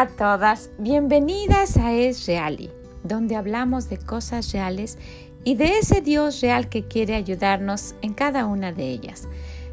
A todas, bienvenidas a Es Reali, donde hablamos de cosas reales y de ese Dios real que quiere ayudarnos en cada una de ellas.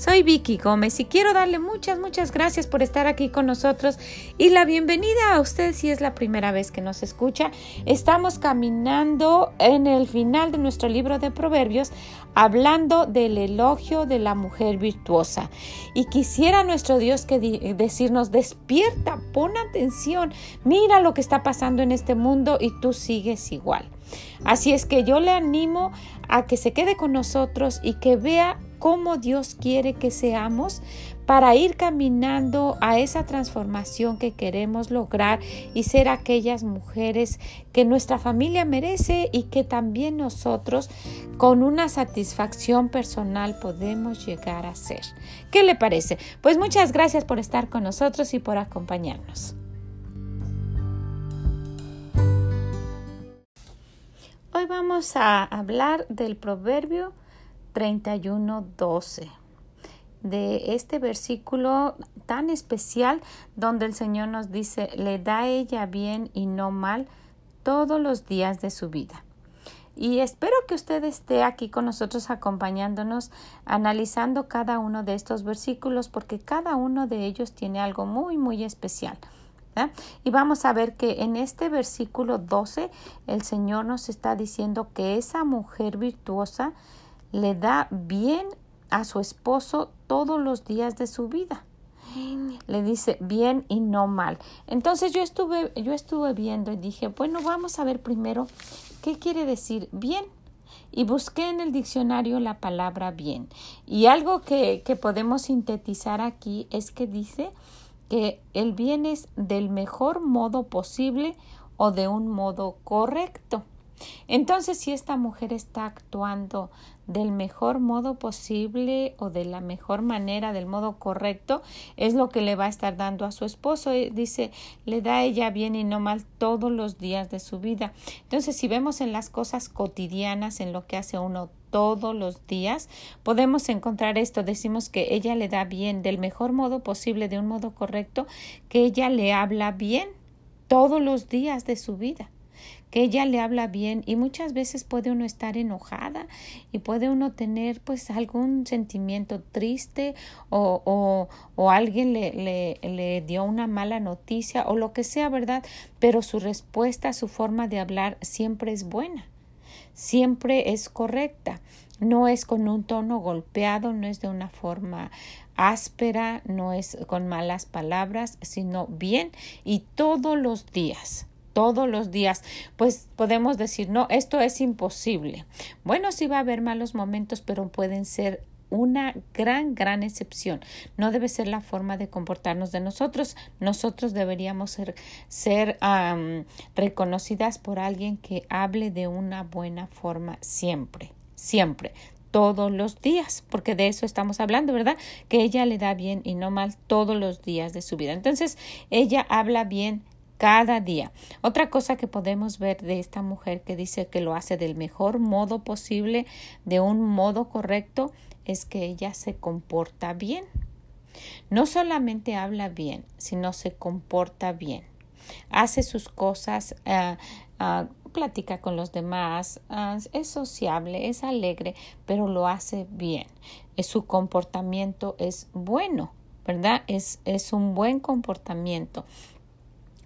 Soy Vicky Gómez y quiero darle muchas, muchas gracias por estar aquí con nosotros y la bienvenida a usted si es la primera vez que nos escucha. Estamos caminando en el final de nuestro libro de Proverbios hablando del elogio de la mujer virtuosa. Y quisiera nuestro Dios que decirnos, despierta, pon atención, mira lo que está pasando en este mundo y tú sigues igual. Así es que yo le animo a que se quede con nosotros y que vea cómo Dios quiere que seamos para ir caminando a esa transformación que queremos lograr y ser aquellas mujeres que nuestra familia merece y que también nosotros con una satisfacción personal podemos llegar a ser. ¿Qué le parece? Pues muchas gracias por estar con nosotros y por acompañarnos. Hoy vamos a hablar del proverbio 31:12 de este versículo tan especial donde el Señor nos dice, le da ella bien y no mal todos los días de su vida. Y espero que usted esté aquí con nosotros acompañándonos, analizando cada uno de estos versículos, porque cada uno de ellos tiene algo muy, muy especial. Y vamos a ver que en este versículo 12 el Señor nos está diciendo que esa mujer virtuosa le da bien a su esposo todos los días de su vida. Le dice bien y no mal. Entonces yo estuve, yo estuve viendo y dije, bueno, vamos a ver primero qué quiere decir bien. Y busqué en el diccionario la palabra bien. Y algo que, que podemos sintetizar aquí es que dice que el bien es del mejor modo posible o de un modo correcto. Entonces, si esta mujer está actuando del mejor modo posible o de la mejor manera, del modo correcto, es lo que le va a estar dando a su esposo. Eh, dice, le da ella bien y no mal todos los días de su vida. Entonces, si vemos en las cosas cotidianas, en lo que hace uno todos los días, podemos encontrar esto. Decimos que ella le da bien del mejor modo posible, de un modo correcto, que ella le habla bien todos los días de su vida que ella le habla bien y muchas veces puede uno estar enojada y puede uno tener pues algún sentimiento triste o, o, o alguien le, le, le dio una mala noticia o lo que sea, ¿verdad? Pero su respuesta, su forma de hablar siempre es buena, siempre es correcta no es con un tono golpeado, no es de una forma áspera, no es con malas palabras, sino bien y todos los días todos los días, pues podemos decir, no, esto es imposible. Bueno, sí va a haber malos momentos, pero pueden ser una gran, gran excepción. No debe ser la forma de comportarnos de nosotros. Nosotros deberíamos ser, ser reconocidas por alguien que hable de una buena forma siempre, siempre todos los días, porque de eso estamos hablando, ¿verdad? Que ella le da bien y no mal todos los días de su vida. Entonces, ella habla bien cada día. Otra cosa que podemos ver de esta mujer que dice que lo hace del mejor modo posible, de un modo correcto, es que ella se comporta bien. No solamente habla bien, sino se comporta bien. Hace sus cosas, uh, platica con los demás, ah, es sociable, es alegre, pero lo hace bien. Su comportamiento es bueno, ¿verdad? Es, es un buen comportamiento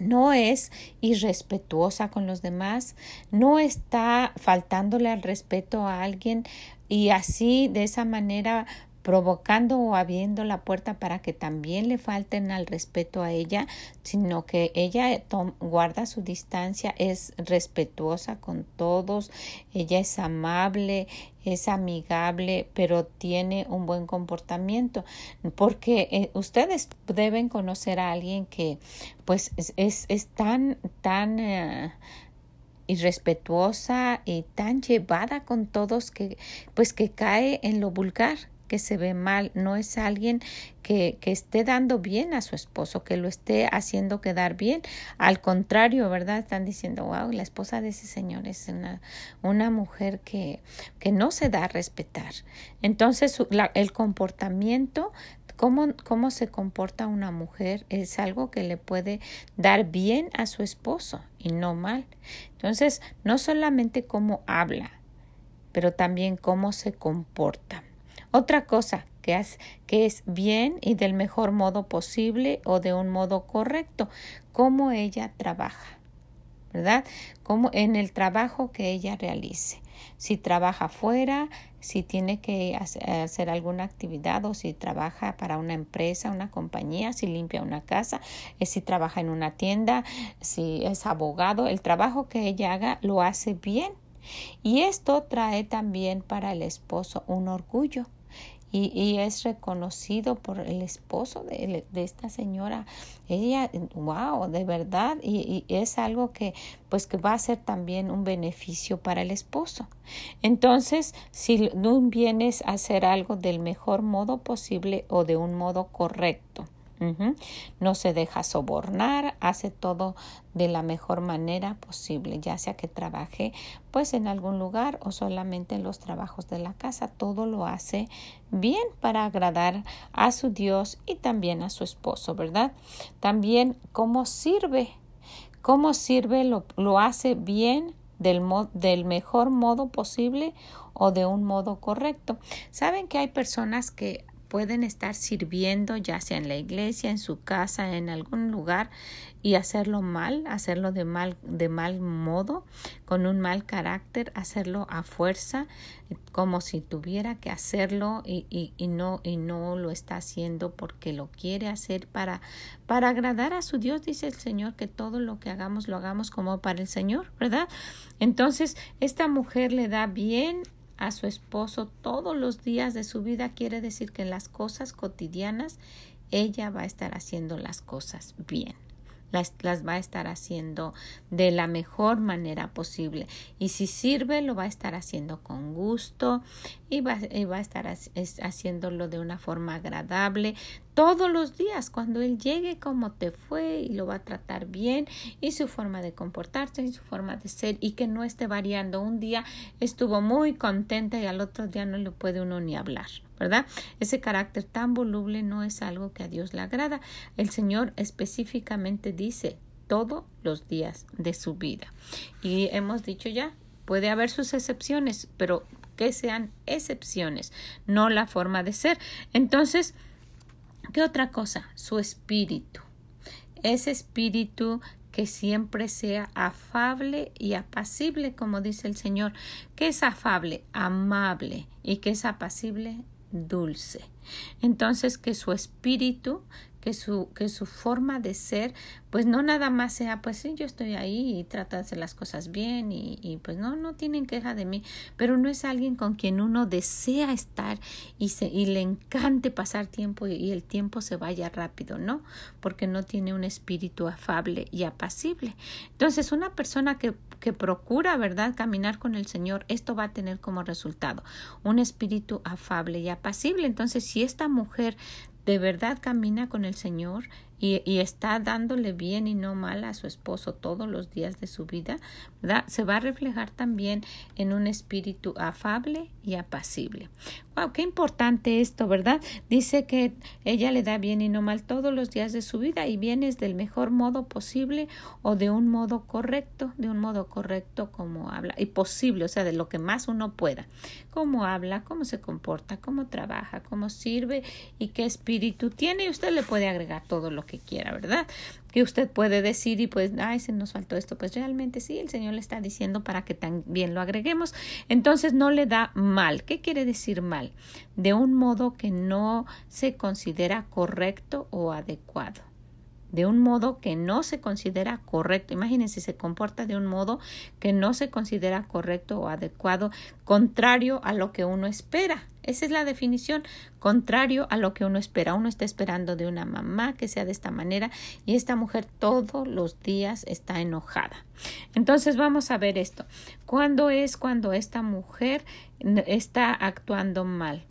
no es irrespetuosa con los demás, no está faltándole al respeto a alguien y así de esa manera provocando o abriendo la puerta para que también le falten al respeto a ella, sino que ella guarda su distancia, es respetuosa con todos, ella es amable, es amigable, pero tiene un buen comportamiento, porque eh, ustedes deben conocer a alguien que pues es, es, tan, tan eh, irrespetuosa y tan llevada con todos que pues que cae en lo vulgar que se ve mal, no es alguien que, que, esté dando bien a su esposo, que lo esté haciendo quedar bien. Al contrario, ¿verdad? Están diciendo, wow, la esposa de ese señor es una, una mujer que, que no se da a respetar. Entonces, el comportamiento Cómo, cómo, se comporta una mujer es algo que le puede dar bien a su esposo y no mal. Entonces, no solamente cómo habla, pero también cómo se comporta. Otra cosa que es, que es bien y del mejor modo posible o de un modo correcto, cómo ella trabaja, ¿verdad? Como en el trabajo que ella realice. Si trabaja fuera, si tiene que hacer alguna actividad o si trabaja para una empresa, una compañía, si limpia una casa, eh, si trabaja en una tienda, si es abogado, el trabajo que ella haga lo hace bien. Y esto trae también para el esposo un orgullo y, y, es reconocido por el esposo de, de, esta señora. Ella, wow, de verdad, y, y, es algo que pues que va a ser también un beneficio para el esposo. Entonces, si no vienes a hacer algo del mejor modo posible o de un modo correcto, no se deja sobornar, hace todo de la mejor manera posible, ya sea que trabaje pues en algún lugar o solamente en los trabajos de la casa, todo lo hace bien para agradar a su Dios y también a su esposo, ¿verdad? También cómo sirve, cómo sirve lo, lo hace bien del, del mejor modo posible o de un modo correcto. Saben que hay personas que pueden estar sirviendo ya sea en la iglesia, en su casa, en algún lugar y hacerlo mal, hacerlo de mal, de mal modo, con un mal carácter, hacerlo a fuerza, como si tuviera que hacerlo y, y, y, no, y no lo está haciendo porque lo quiere hacer para, para agradar a su Dios, dice el Señor, que todo lo que hagamos lo hagamos como para el Señor, ¿verdad? Entonces, esta mujer le da bien a su esposo todos los días de su vida quiere decir que en las cosas cotidianas ella va a estar haciendo las cosas bien las, las, va a estar haciendo de la mejor manera posible. Y si sirve, lo va a estar haciendo con gusto y va, y va a estar haciéndolo de una forma agradable todos los días. Cuando él llegue, como te fue y lo va a tratar bien y su forma de comportarse y su forma de ser y que no esté variando. Un día estuvo muy contenta y al otro día no le puede uno ni hablar. ¿verdad? Ese carácter tan voluble no es algo que a Dios le agrada. El Señor específicamente dice todos los días de su vida. Y hemos dicho ya, puede haber sus excepciones, pero que sean excepciones, no la forma de ser. Entonces, ¿qué otra cosa? Su espíritu. Ese espíritu que siempre sea afable y apacible, como dice el Señor. que es afable? Amable. ¿Y que es apacible? dulce. Entonces que su espíritu que su, que su forma de ser, pues no nada más sea, pues sí, yo estoy ahí y trato de hacer las cosas bien y, y pues no, no tienen queja de mí, pero no es alguien con quien uno desea estar y, se, y le encante pasar tiempo y, y el tiempo se vaya rápido, ¿no? Porque no tiene un espíritu afable y apacible. Entonces, una persona que que procura, ¿verdad?, caminar con el Señor, esto va a tener como resultado un espíritu afable y apacible. Entonces, si esta mujer de verdad camina con el Señor y, y, está dándole bien y no mal a su esposo todos los días de su vida, ¿verdad? se va a reflejar también en un espíritu afable y apacible. Wow, qué importante esto, ¿verdad? Dice que ella le da bien y no mal todos los días de su vida y vienes del mejor modo posible o de un modo correcto, de un modo correcto como habla y posible, o sea, de lo que más uno pueda. Cómo habla, cómo se comporta, cómo trabaja, cómo sirve y qué espíritu tiene y usted le puede agregar todo lo que quiera, ¿verdad? Que usted puede decir y pues, ay, se nos faltó esto. Pues realmente sí, el Señor le está diciendo para que también lo agreguemos. Entonces no le da mal. ¿Qué quiere decir mal? De un modo que no se considera correcto o adecuado de un modo que no se considera correcto. Imagínense, se comporta de un modo que no se considera correcto o adecuado, contrario a lo que uno espera. Esa es la definición, contrario a lo que uno espera. Uno está esperando de una mamá que sea de esta manera y esta mujer todos los días está enojada. Entonces vamos a ver esto. ¿Cuándo es cuando esta mujer está actuando mal?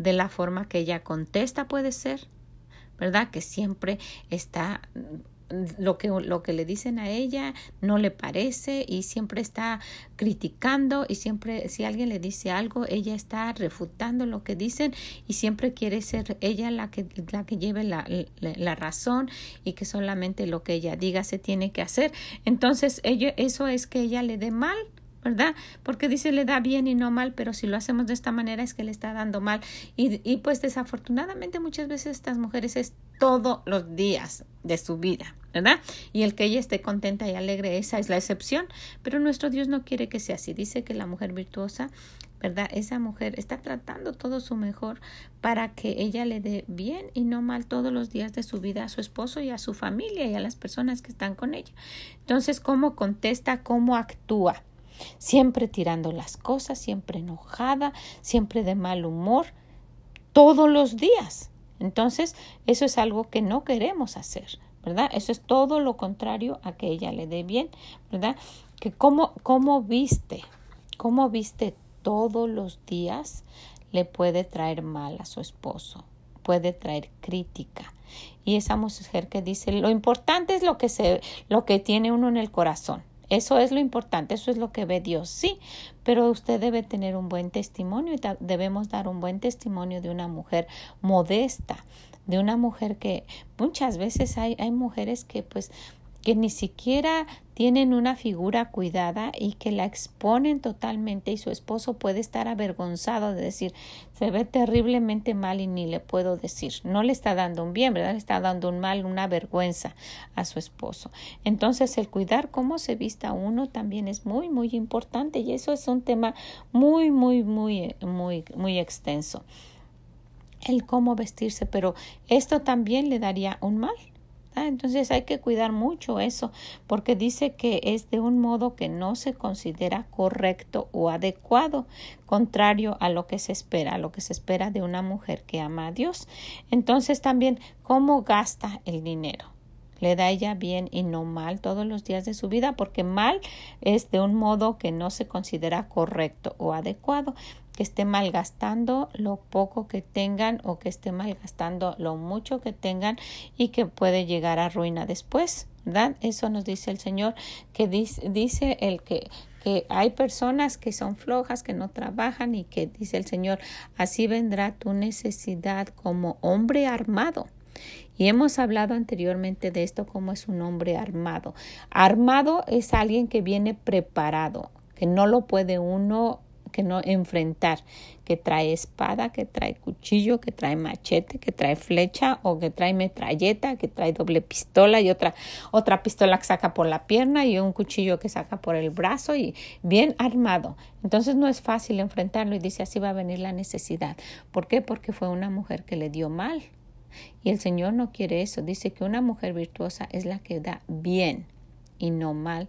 de la forma que ella contesta puede ser, ¿verdad? Que siempre está lo que, lo que le dicen a ella no le parece y siempre está criticando y siempre si alguien le dice algo ella está refutando lo que dicen y siempre quiere ser ella la que, la que lleve la, la, razón y que solamente lo que ella diga se tiene que hacer entonces ella, eso es que ella le dé mal ¿verdad? Porque dice le da bien y no mal, pero si lo hacemos de esta manera es que le está dando mal. Y, y pues desafortunadamente muchas veces estas mujeres es todos los días de su vida, ¿verdad? Y el que ella esté contenta y alegre, esa es la excepción, pero nuestro Dios no quiere que sea así. Dice que la mujer virtuosa, ¿verdad? Esa mujer está tratando todo su mejor para que ella le dé bien y no mal todos los días de su vida a su esposo y a su familia y a las personas que están con ella. Entonces, ¿cómo contesta? ¿Cómo actúa? Siempre tirando las cosas, siempre enojada, siempre de mal humor, todos los días. Entonces, eso es algo que no queremos hacer, ¿verdad? Eso es todo lo contrario a que ella le dé bien, ¿verdad? Que cómo, cómo viste, cómo viste todos los días le puede traer mal a su esposo, puede traer crítica. Y esa mujer que dice, lo importante es lo que se, lo que tiene uno en el corazón. Eso es lo importante, eso es lo que ve Dios, sí, pero usted debe tener un buen testimonio y debemos dar un buen testimonio de una mujer modesta, de una mujer que muchas veces hay, hay mujeres que pues que ni siquiera tienen una figura cuidada y que la exponen totalmente y su esposo puede estar avergonzado de decir se ve terriblemente mal y ni le puedo decir no le está dando un bien verdad le está dando un mal una vergüenza a su esposo. Entonces el cuidar cómo se vista uno también es muy muy importante y eso es un tema muy muy muy muy muy extenso. El cómo vestirse pero esto también le daría un mal Entonces hay que cuidar mucho eso, porque dice que es de un modo que no se considera correcto o adecuado, contrario a lo que se espera, a lo que se espera de una mujer que ama a Dios. Entonces también, ¿cómo gasta el dinero? Le da ella bien y no mal todos los días de su vida, porque mal es de un modo que no se considera correcto o adecuado que esté malgastando lo poco que tengan o que esté malgastando lo mucho que tengan y que puede llegar a ruina después. ¿verdad? Eso nos dice el Señor, que dice, el que, que hay personas que son flojas, que no trabajan y que dice el Señor, así vendrá tu necesidad como hombre armado. Y hemos hablado anteriormente de esto como es un hombre armado. Armado es alguien que viene preparado, que no lo puede uno que no enfrentar, que trae espada, que trae cuchillo, que trae machete, que trae flecha o que trae metralleta, que trae doble pistola y otra otra pistola que saca por la pierna y un cuchillo que saca por el brazo y bien armado. Entonces no es fácil enfrentarlo y dice así va a venir la necesidad. ¿Por qué? Porque fue una mujer que le dio mal. Y el Señor no quiere eso. Dice que una mujer virtuosa es la que da bien y no mal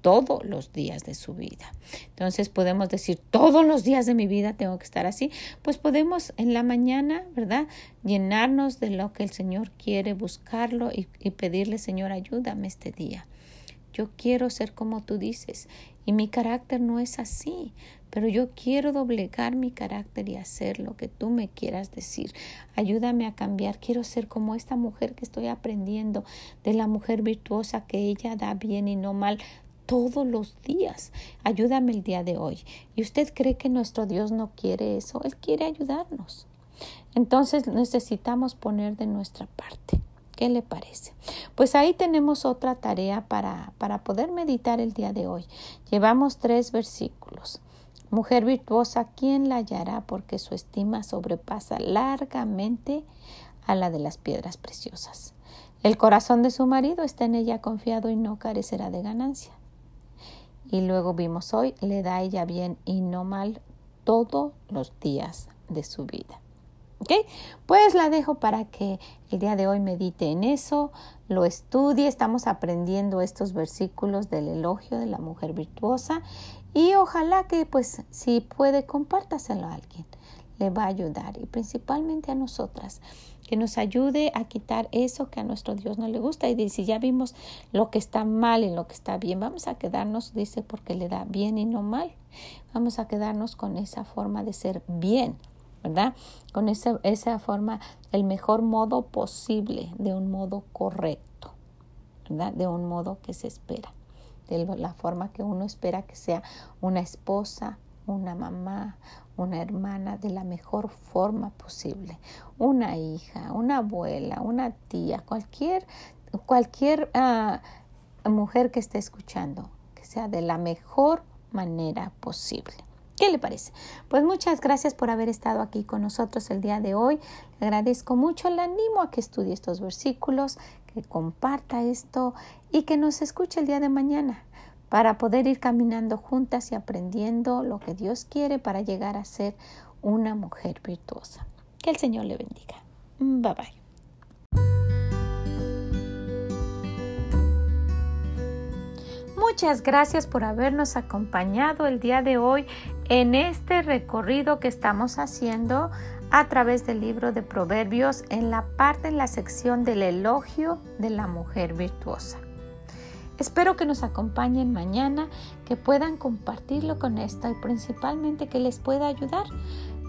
todos los días de su vida. Entonces podemos decir, todos los días de mi vida tengo que estar así. Pues podemos en la mañana, ¿verdad? Llenarnos de lo que el Señor quiere, buscarlo y, y pedirle, Señor, ayúdame este día. Yo quiero ser como tú dices y mi carácter no es así, pero yo quiero doblegar mi carácter y hacer lo que tú me quieras decir. Ayúdame a cambiar. Quiero ser como esta mujer que estoy aprendiendo, de la mujer virtuosa que ella da bien y no mal todos los días. Ayúdame el día de hoy. ¿Y usted cree que nuestro Dios no quiere eso? Él quiere ayudarnos. Entonces necesitamos poner de nuestra parte. ¿Qué le parece? Pues ahí tenemos otra tarea para, para poder meditar el día de hoy. Llevamos tres versículos. Mujer virtuosa, ¿quién la hallará? Porque su estima sobrepasa largamente a la de las piedras preciosas. El corazón de su marido está en ella confiado y no carecerá de ganancia. Y luego vimos hoy, le da ella bien y no mal todos los días de su vida. ¿Ok? Pues la dejo para que el día de hoy medite en eso, lo estudie. Estamos aprendiendo estos versículos del elogio de la mujer virtuosa y ojalá que, pues, si puede, compártaselo a alguien. Le va a ayudar y principalmente a nosotras que nos ayude a quitar eso que a nuestro Dios no le gusta. Y si ya vimos lo que está mal y lo que está bien, vamos a quedarnos, dice, porque le da bien y no mal. Vamos a quedarnos con esa forma de ser bien ¿verdad? Con esa, esa forma, el mejor modo posible, de un modo correcto, ¿verdad? De un modo que se espera, de la forma que uno espera que sea una esposa, una mamá, una hermana de la mejor forma posible, una hija, una abuela, una tía, cualquier, cualquier ah, mujer que esté escuchando, que sea de la mejor manera posible. ¿Qué le parece? Pues muchas gracias por haber estado aquí con nosotros el día de hoy. Le agradezco mucho, le animo a que estudie estos versículos, que comparta esto y que nos escuche el día de mañana para poder ir caminando juntas y aprendiendo lo que Dios quiere para llegar a ser una mujer virtuosa. Que el Señor le bendiga. Bye bye. Muchas gracias por habernos acompañado el día de hoy en este recorrido que estamos haciendo a través del libro de Proverbios en la parte, en la sección del elogio de la mujer virtuosa. Espero que nos acompañen mañana, que puedan compartirlo con esto y principalmente que les pueda ayudar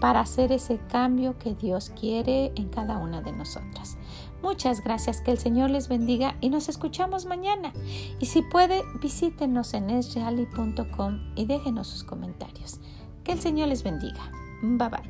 para hacer ese cambio que Dios quiere en cada una de nosotras. Muchas gracias, que el Señor les bendiga y nos escuchamos mañana. Y si puede, visítenos en esreali.com y déjenos sus comentarios. Que el Señor les bendiga. Bye bye.